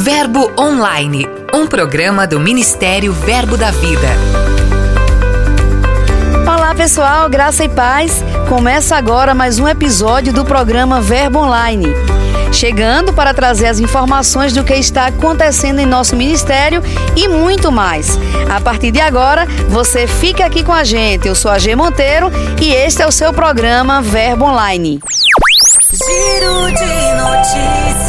Verbo Online, um programa do Ministério Verbo da Vida. Olá pessoal, graça e paz. Começa agora mais um episódio do programa Verbo Online. Chegando para trazer as informações do que está acontecendo em nosso ministério e muito mais. A partir de agora, você fica aqui com a gente. Eu sou a G Monteiro e este é o seu programa Verbo Online. Giro de notícias.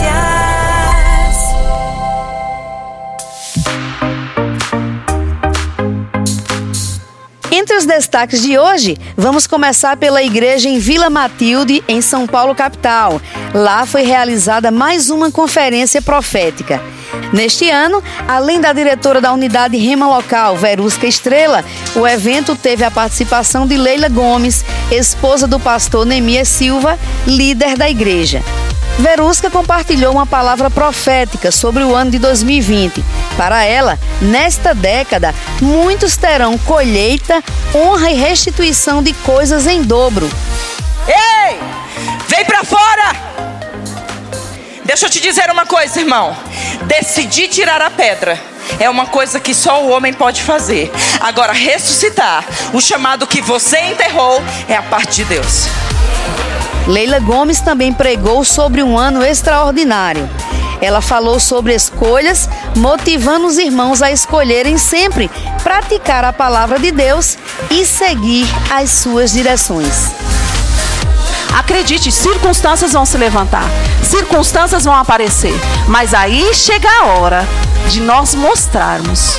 Entre os destaques de hoje, vamos começar pela igreja em Vila Matilde, em São Paulo, capital. Lá foi realizada mais uma conferência profética. Neste ano, além da diretora da unidade Rema Local, Verusca Estrela, o evento teve a participação de Leila Gomes, esposa do pastor Nemias Silva, líder da igreja. Verusca compartilhou uma palavra profética sobre o ano de 2020. Para ela, nesta década, muitos terão colheita, honra e restituição de coisas em dobro. Ei! Vem pra fora! Deixa eu te dizer uma coisa, irmão. Decidir tirar a pedra é uma coisa que só o homem pode fazer. Agora, ressuscitar, o chamado que você enterrou, é a parte de Deus. Leila Gomes também pregou sobre um ano extraordinário. Ela falou sobre escolhas, motivando os irmãos a escolherem sempre praticar a palavra de Deus e seguir as suas direções. Acredite, circunstâncias vão se levantar, circunstâncias vão aparecer, mas aí chega a hora de nós mostrarmos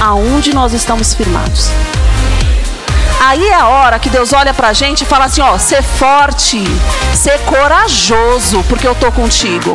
aonde nós estamos firmados. Aí é a hora que Deus olha pra gente e fala assim: ó, ser forte, ser corajoso, porque eu tô contigo.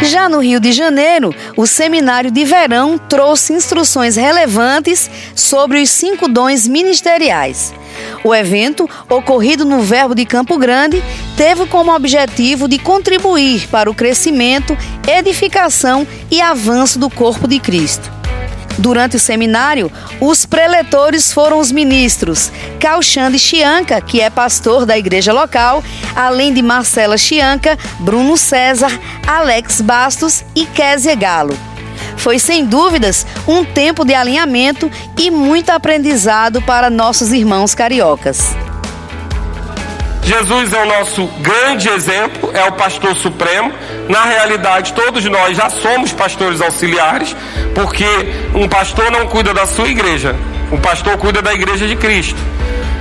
Já no Rio de Janeiro, o seminário de verão trouxe instruções relevantes sobre os cinco dons ministeriais. O evento, ocorrido no Verbo de Campo Grande, teve como objetivo de contribuir para o crescimento, edificação e avanço do corpo de Cristo. Durante o seminário, os preletores foram os ministros Calxande Chianca, que é pastor da igreja local, além de Marcela Chianca, Bruno César, Alex Bastos e Kézia Galo. Foi sem dúvidas um tempo de alinhamento e muito aprendizado para nossos irmãos cariocas. Jesus é o nosso grande exemplo, é o pastor supremo. Na realidade, todos nós já somos pastores auxiliares, porque um pastor não cuida da sua igreja, o pastor cuida da igreja de Cristo.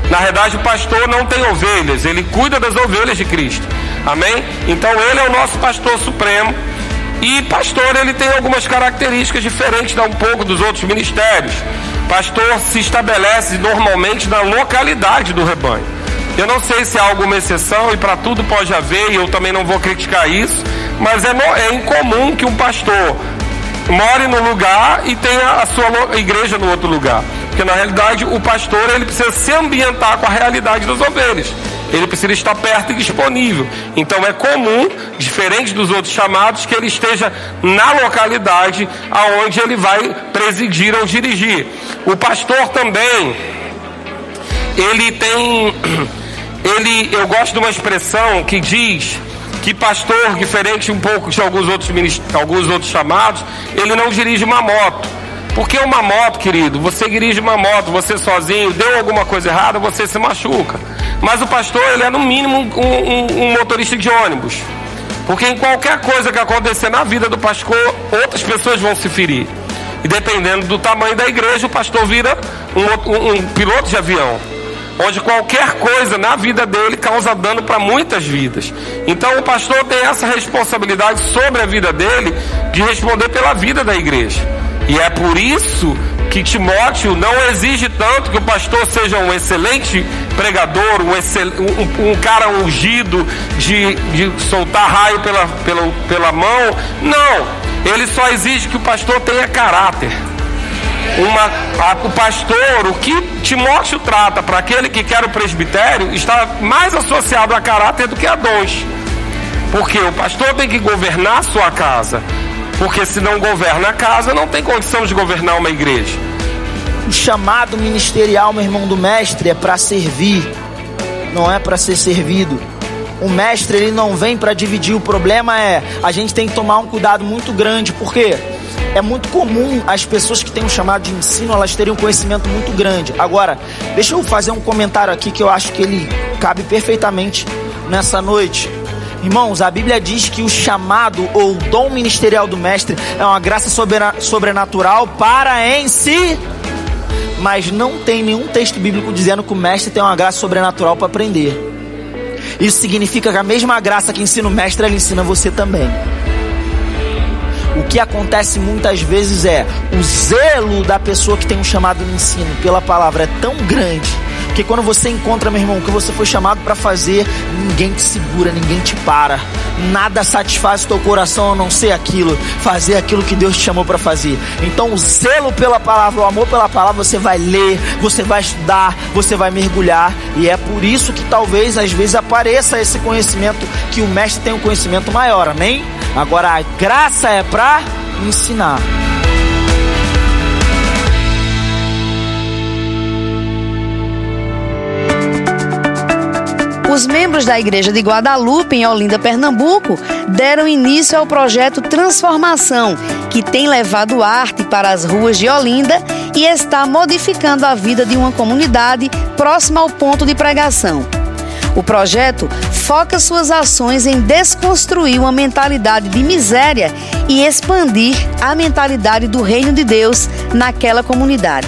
Na verdade, o pastor não tem ovelhas, ele cuida das ovelhas de Cristo. Amém? Então, ele é o nosso pastor supremo. E pastor, ele tem algumas características diferentes da um pouco dos outros ministérios. Pastor se estabelece normalmente na localidade do rebanho. Eu não sei se há alguma exceção e para tudo pode haver, e eu também não vou criticar isso, mas é, é incomum que um pastor more no lugar e tenha a sua igreja no outro lugar. Porque na realidade o pastor ele precisa se ambientar com a realidade das ovelhas. Ele precisa estar perto e disponível. Então é comum, diferente dos outros chamados, que ele esteja na localidade aonde ele vai presidir ou dirigir. O pastor também, ele tem ele, eu gosto de uma expressão que diz que pastor, diferente um pouco de alguns outros, alguns outros chamados, ele não dirige uma moto. Porque uma moto, querido, você dirige uma moto, você sozinho, deu alguma coisa errada, você se machuca. Mas o pastor, ele é no mínimo um, um, um motorista de ônibus. Porque em qualquer coisa que acontecer na vida do pastor, outras pessoas vão se ferir. E dependendo do tamanho da igreja, o pastor vira um, um piloto de avião onde qualquer coisa na vida dele causa dano para muitas vidas. Então o pastor tem essa responsabilidade sobre a vida dele de responder pela vida da igreja. E é por isso que Timóteo não exige tanto que o pastor seja um excelente pregador, um, excel, um, um cara ungido de, de soltar raio pela, pela, pela mão. Não, ele só exige que o pastor tenha caráter uma, a, o pastor, o que Timóteo trata para aquele que quer o presbitério, está mais associado a caráter do que a dons. Porque o pastor tem que governar a sua casa. Porque se não governa a casa, não tem condição de governar uma igreja. O chamado ministerial, meu irmão do mestre, é para servir não é para ser servido. O mestre ele não vem para dividir. O problema é a gente tem que tomar um cuidado muito grande, porque é muito comum as pessoas que têm um chamado de ensino elas terem um conhecimento muito grande. Agora, deixa eu fazer um comentário aqui que eu acho que ele cabe perfeitamente nessa noite. Irmãos, a Bíblia diz que o chamado ou dom ministerial do mestre é uma graça sobrenatural para em si, mas não tem nenhum texto bíblico dizendo que o mestre tem uma graça sobrenatural para aprender. Isso significa que a mesma graça que ensina o mestre, ele ensina você também. O que acontece muitas vezes é o zelo da pessoa que tem um chamado no ensino pela palavra é tão grande que quando você encontra, meu irmão, o que você foi chamado para fazer, ninguém te segura, ninguém te para. Nada satisfaz o teu coração a não ser aquilo, fazer aquilo que Deus te chamou para fazer. Então, o zelo pela palavra, o amor pela palavra, você vai ler, você vai estudar, você vai mergulhar, e é por isso que talvez às vezes apareça esse conhecimento que o mestre tem um conhecimento maior, amém? Agora a graça é para ensinar. Os membros da Igreja de Guadalupe, em Olinda, Pernambuco, deram início ao projeto Transformação, que tem levado arte para as ruas de Olinda e está modificando a vida de uma comunidade próxima ao ponto de pregação. O projeto foca suas ações em desconstruir uma mentalidade de miséria e expandir a mentalidade do reino de Deus naquela comunidade.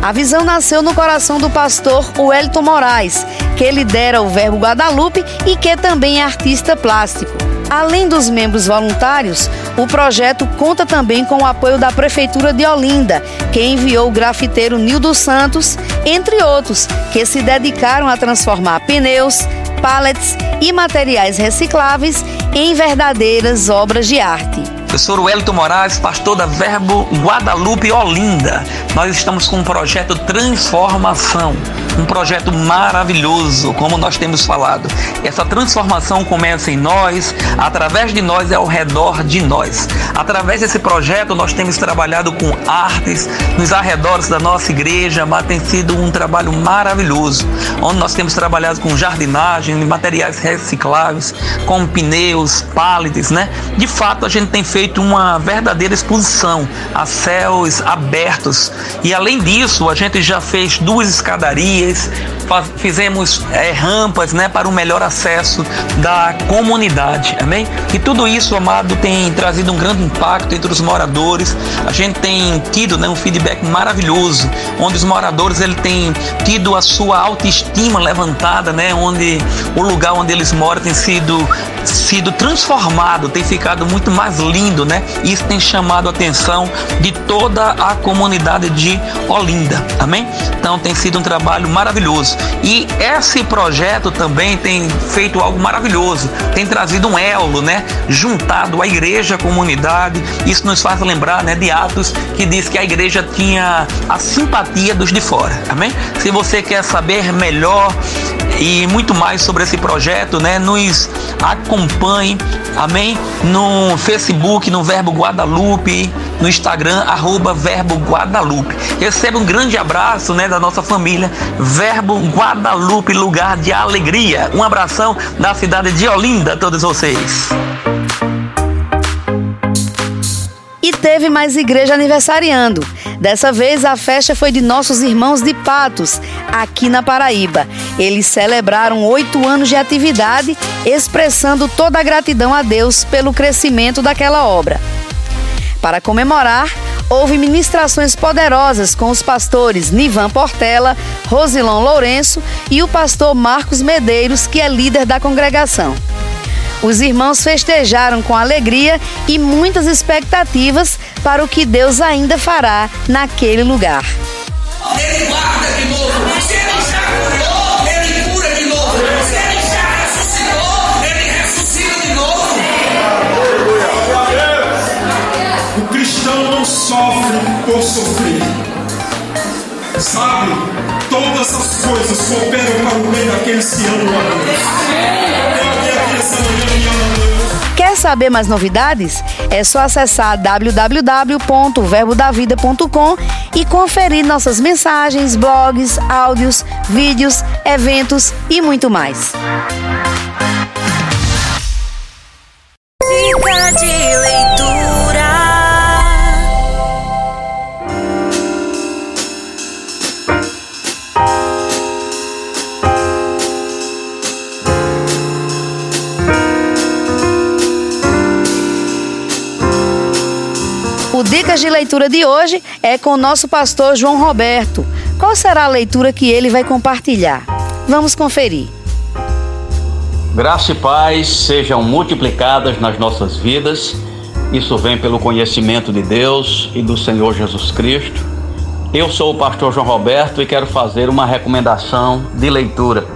A visão nasceu no coração do pastor Wellington Moraes, que lidera o Verbo Guadalupe e que também é artista plástico. Além dos membros voluntários, o projeto conta também com o apoio da Prefeitura de Olinda, que enviou o grafiteiro Nildo Santos, entre outros, que se dedicaram a transformar pneus, pallets e materiais recicláveis em verdadeiras obras de arte. Professor Wellington Moraes, pastor da Verbo Guadalupe Olinda. Nós estamos com um projeto Transformação um projeto maravilhoso, como nós temos falado. Essa transformação começa em nós, através de nós e ao redor de nós. Através desse projeto, nós temos trabalhado com artes nos arredores da nossa igreja, mas tem sido um trabalho maravilhoso, onde nós temos trabalhado com jardinagem, materiais recicláveis, com pneus, pallets, né? De fato, a gente tem feito uma verdadeira exposição a céus abertos. E além disso, a gente já fez duas escadarias fizemos é, rampas né, para um melhor acesso da comunidade, amém? E tudo isso, amado, tem trazido um grande impacto entre os moradores. A gente tem tido né, um feedback maravilhoso, onde os moradores ele têm tido a sua autoestima levantada, né, onde o lugar onde eles moram tem sido sido transformado, tem ficado muito mais lindo, né? Isso tem chamado a atenção de toda a comunidade de Olinda, amém? Então tem sido um trabalho maravilhoso. E esse projeto também tem feito algo maravilhoso, tem trazido um elo, né? Juntado a igreja, comunidade. Isso nos faz lembrar, né, de Atos que diz que a igreja tinha a simpatia dos de fora, amém? Se você quer saber melhor e muito mais sobre esse projeto, né, nos acompanhe, amém? No Facebook, no Verbo Guadalupe, no Instagram, arroba Verbo Guadalupe. Receba um grande abraço, né, da nossa família, Verbo Guadalupe, lugar de alegria. Um abração da cidade de Olinda a todos vocês. E teve mais igreja aniversariando. Dessa vez a festa foi de nossos irmãos de Patos, aqui na Paraíba. Eles celebraram oito anos de atividade, expressando toda a gratidão a Deus pelo crescimento daquela obra. Para comemorar, houve ministrações poderosas com os pastores Nivan Portela, Rosilão Lourenço e o pastor Marcos Medeiros, que é líder da congregação. Os irmãos festejaram com alegria e muitas expectativas para o que Deus ainda fará naquele lugar. Sofre por sofrer. Sabe? Todas as coisas cooperam para o bem daqueles que amam a Deus. Deus. Quer saber mais novidades? É só acessar www.verbodavida.com e conferir nossas mensagens, blogs, áudios, vídeos, eventos e muito mais. Dica de O Dicas de Leitura de hoje é com o nosso pastor João Roberto. Qual será a leitura que ele vai compartilhar? Vamos conferir. Graça e paz sejam multiplicadas nas nossas vidas. Isso vem pelo conhecimento de Deus e do Senhor Jesus Cristo. Eu sou o pastor João Roberto e quero fazer uma recomendação de leitura.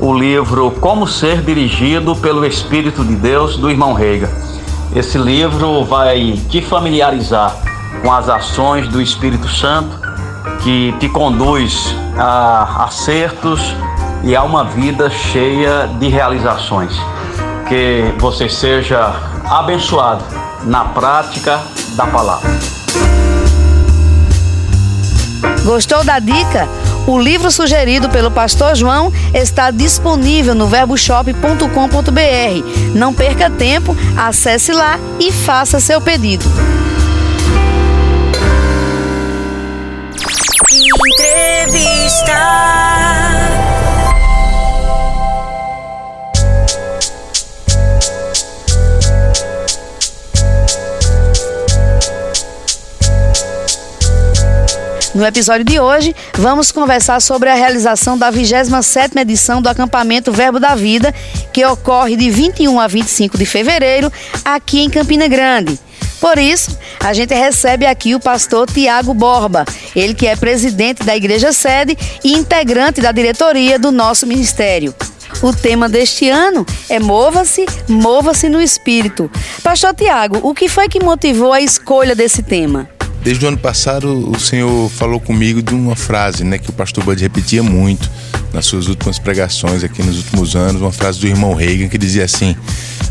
O livro Como Ser Dirigido pelo Espírito de Deus, do irmão Reiga. Esse livro vai te familiarizar com as ações do Espírito Santo, que te conduz a acertos e a uma vida cheia de realizações. Que você seja abençoado na prática da palavra. Gostou da dica? O livro sugerido pelo pastor João está disponível no verboshop.com.br. Não perca tempo, acesse lá e faça seu pedido. Entrevista. No episódio de hoje, vamos conversar sobre a realização da 27ª edição do acampamento Verbo da Vida, que ocorre de 21 a 25 de fevereiro, aqui em Campina Grande. Por isso, a gente recebe aqui o pastor Tiago Borba, ele que é presidente da Igreja Sede e integrante da diretoria do nosso ministério. O tema deste ano é Mova-se, Mova-se no Espírito. Pastor Tiago, o que foi que motivou a escolha desse tema? Desde o ano passado, o Senhor falou comigo de uma frase né, que o pastor Bud repetia muito nas suas últimas pregações aqui nos últimos anos, uma frase do irmão Reagan que dizia assim: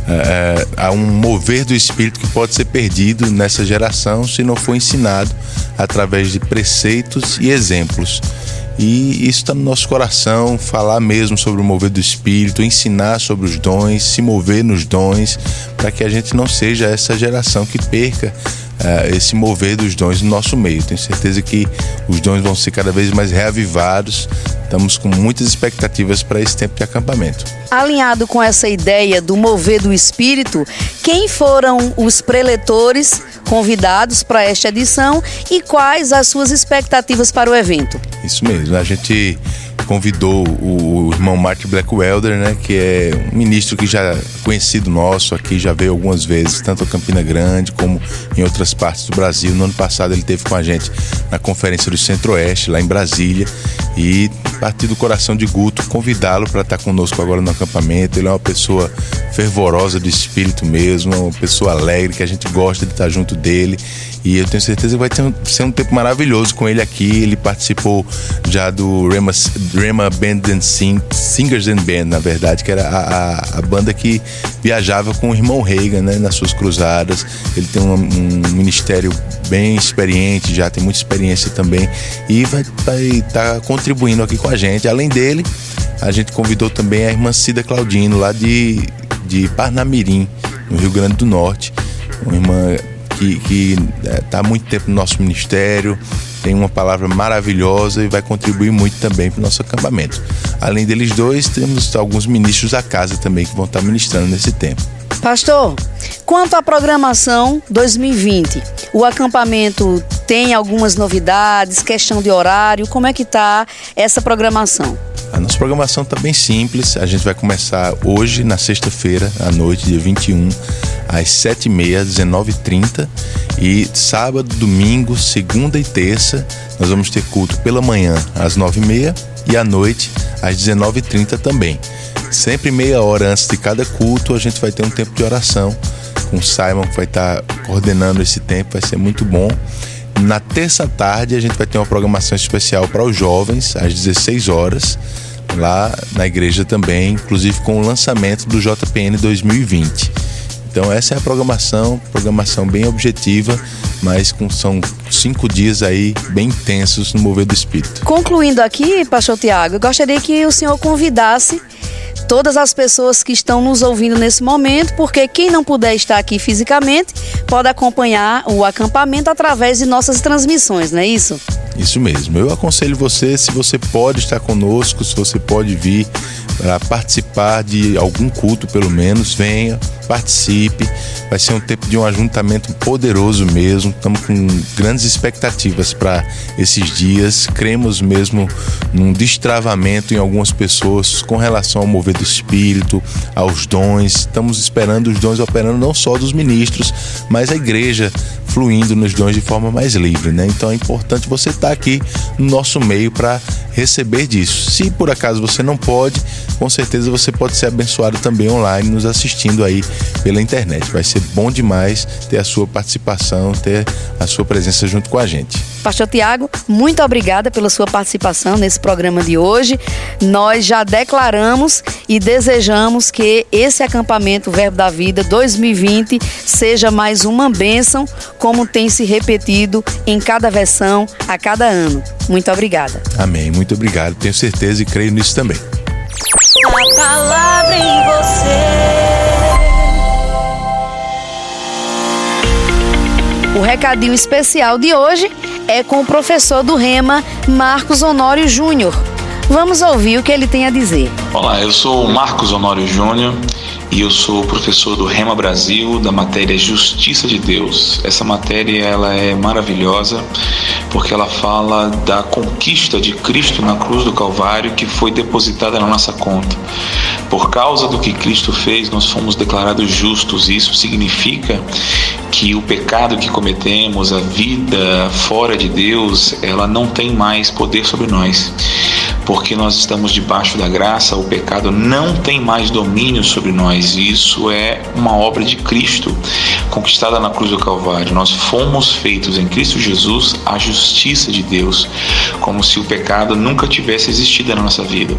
é, há um mover do espírito que pode ser perdido nessa geração se não for ensinado através de preceitos e exemplos. E isso está no nosso coração, falar mesmo sobre o mover do Espírito, ensinar sobre os dons, se mover nos dons, para que a gente não seja essa geração que perca uh, esse mover dos dons no nosso meio. Tenho certeza que os dons vão ser cada vez mais reavivados. Estamos com muitas expectativas para esse tempo de acampamento. Alinhado com essa ideia do mover do Espírito, quem foram os preletores convidados para esta edição e quais as suas expectativas para o evento? Isso mesmo, a gente convidou o, irmão Martin Blackwelder, né, que é um ministro que já é conhecido nosso aqui, já veio algumas vezes, tanto a Campina Grande como em outras partes do Brasil. No ano passado ele teve com a gente na conferência do Centro-Oeste, lá em Brasília, e partir do coração de Guto, convidá-lo para estar conosco agora no acampamento. Ele é uma pessoa fervorosa de espírito mesmo, uma pessoa alegre, que a gente gosta de estar junto dele. E eu tenho certeza que vai ter, ser um tempo maravilhoso com ele aqui. Ele participou já do Rema, Rema Band and Sing, Singers and Band, na verdade, que era a, a, a, banda que viajava com o irmão Reagan né, nas suas cruzadas. Ele tem um, um ministério bem experiente, já tem muita experiência também. E vai estar tá contribuindo aqui com a gente. Além dele, a gente convidou também a irmã Cida Claudino, lá de, de Parnamirim, no Rio Grande do Norte. Uma irmã que está há muito tempo no nosso ministério, tem uma palavra maravilhosa e vai contribuir muito também para o nosso acampamento. Além deles dois, temos alguns ministros da casa também que vão estar ministrando nesse tempo. Pastor, quanto à programação 2020, o acampamento tem algumas novidades, questão de horário, como é que está essa programação? A nossa programação está bem simples. A gente vai começar hoje, na sexta-feira, à noite, dia 21, às 7h30, 19h30. E sábado, domingo, segunda e terça, nós vamos ter culto pela manhã, às 9h30 e à noite, às 19h30 também. Sempre meia hora antes de cada culto, a gente vai ter um tempo de oração com o Simon, que vai estar coordenando esse tempo, vai ser muito bom. Na terça tarde, a gente vai ter uma programação especial para os jovens, às 16 horas, lá na igreja também, inclusive com o lançamento do JPN 2020. Então essa é a programação, programação bem objetiva, mas com, são cinco dias aí bem intensos no mover do espírito. Concluindo aqui, pastor Tiago, eu gostaria que o senhor convidasse todas as pessoas que estão nos ouvindo nesse momento, porque quem não puder estar aqui fisicamente pode acompanhar o acampamento através de nossas transmissões, não é isso? Isso mesmo. Eu aconselho você, se você pode estar conosco, se você pode vir para participar de algum culto, pelo menos, venha, participe. Vai ser um tempo de um ajuntamento poderoso mesmo. Estamos com grandes expectativas para esses dias. Cremos mesmo num destravamento em algumas pessoas com relação ao mover do espírito, aos dons. Estamos esperando os dons operando não só dos ministros, mas a igreja fluindo nos dons de forma mais livre, né? Então é importante você estar aqui no nosso meio para receber disso. Se por acaso você não pode, com certeza você pode ser abençoado também online nos assistindo aí pela internet. Vai ser bom demais ter a sua participação, ter a sua presença junto com a gente. Pastor Tiago, muito obrigada pela sua participação nesse programa de hoje. Nós já declaramos e desejamos que esse acampamento Verbo da Vida 2020 seja mais uma bênção, como tem se repetido em cada versão, a cada ano. Muito obrigada. Amém. Muito obrigado. Tenho certeza e creio nisso também. A palavra em você. O recadinho especial de hoje é com o professor do Rema, Marcos Honório Júnior. Vamos ouvir o que ele tem a dizer. Olá, eu sou Marcos Honório Júnior e eu sou professor do Rema Brasil da matéria Justiça de Deus. Essa matéria ela é maravilhosa porque ela fala da conquista de Cristo na cruz do Calvário que foi depositada na nossa conta. Por causa do que Cristo fez, nós fomos declarados justos. Isso significa que o pecado que cometemos, a vida fora de Deus, ela não tem mais poder sobre nós porque nós estamos debaixo da graça, o pecado não tem mais domínio sobre nós. Isso é uma obra de Cristo, conquistada na cruz do Calvário. Nós fomos feitos em Cristo Jesus a justiça de Deus, como se o pecado nunca tivesse existido na nossa vida.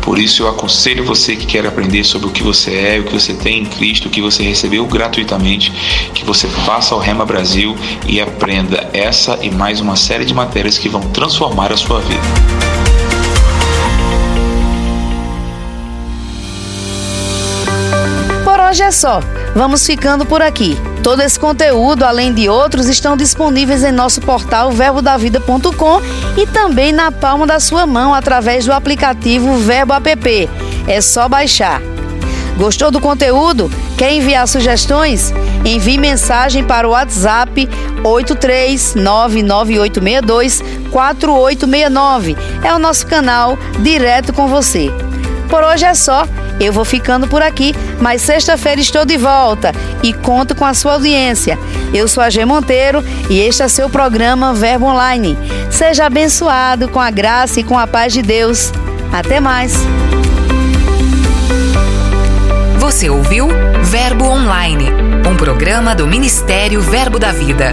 Por isso eu aconselho você que quer aprender sobre o que você é, o que você tem em Cristo, o que você recebeu gratuitamente, que você faça ao Rema Brasil e aprenda essa e mais uma série de matérias que vão transformar a sua vida. Hoje é só. Vamos ficando por aqui. Todo esse conteúdo, além de outros, estão disponíveis em nosso portal verbodavida.com e também na palma da sua mão através do aplicativo Verbo App. É só baixar. Gostou do conteúdo? Quer enviar sugestões? Envie mensagem para o WhatsApp 83998624869. É o nosso canal direto com você. Por hoje é só. Eu vou ficando por aqui, mas sexta-feira estou de volta e conto com a sua audiência. Eu sou a G Monteiro e este é seu programa Verbo Online. Seja abençoado com a graça e com a paz de Deus. Até mais. Você ouviu Verbo Online, um programa do Ministério Verbo da Vida.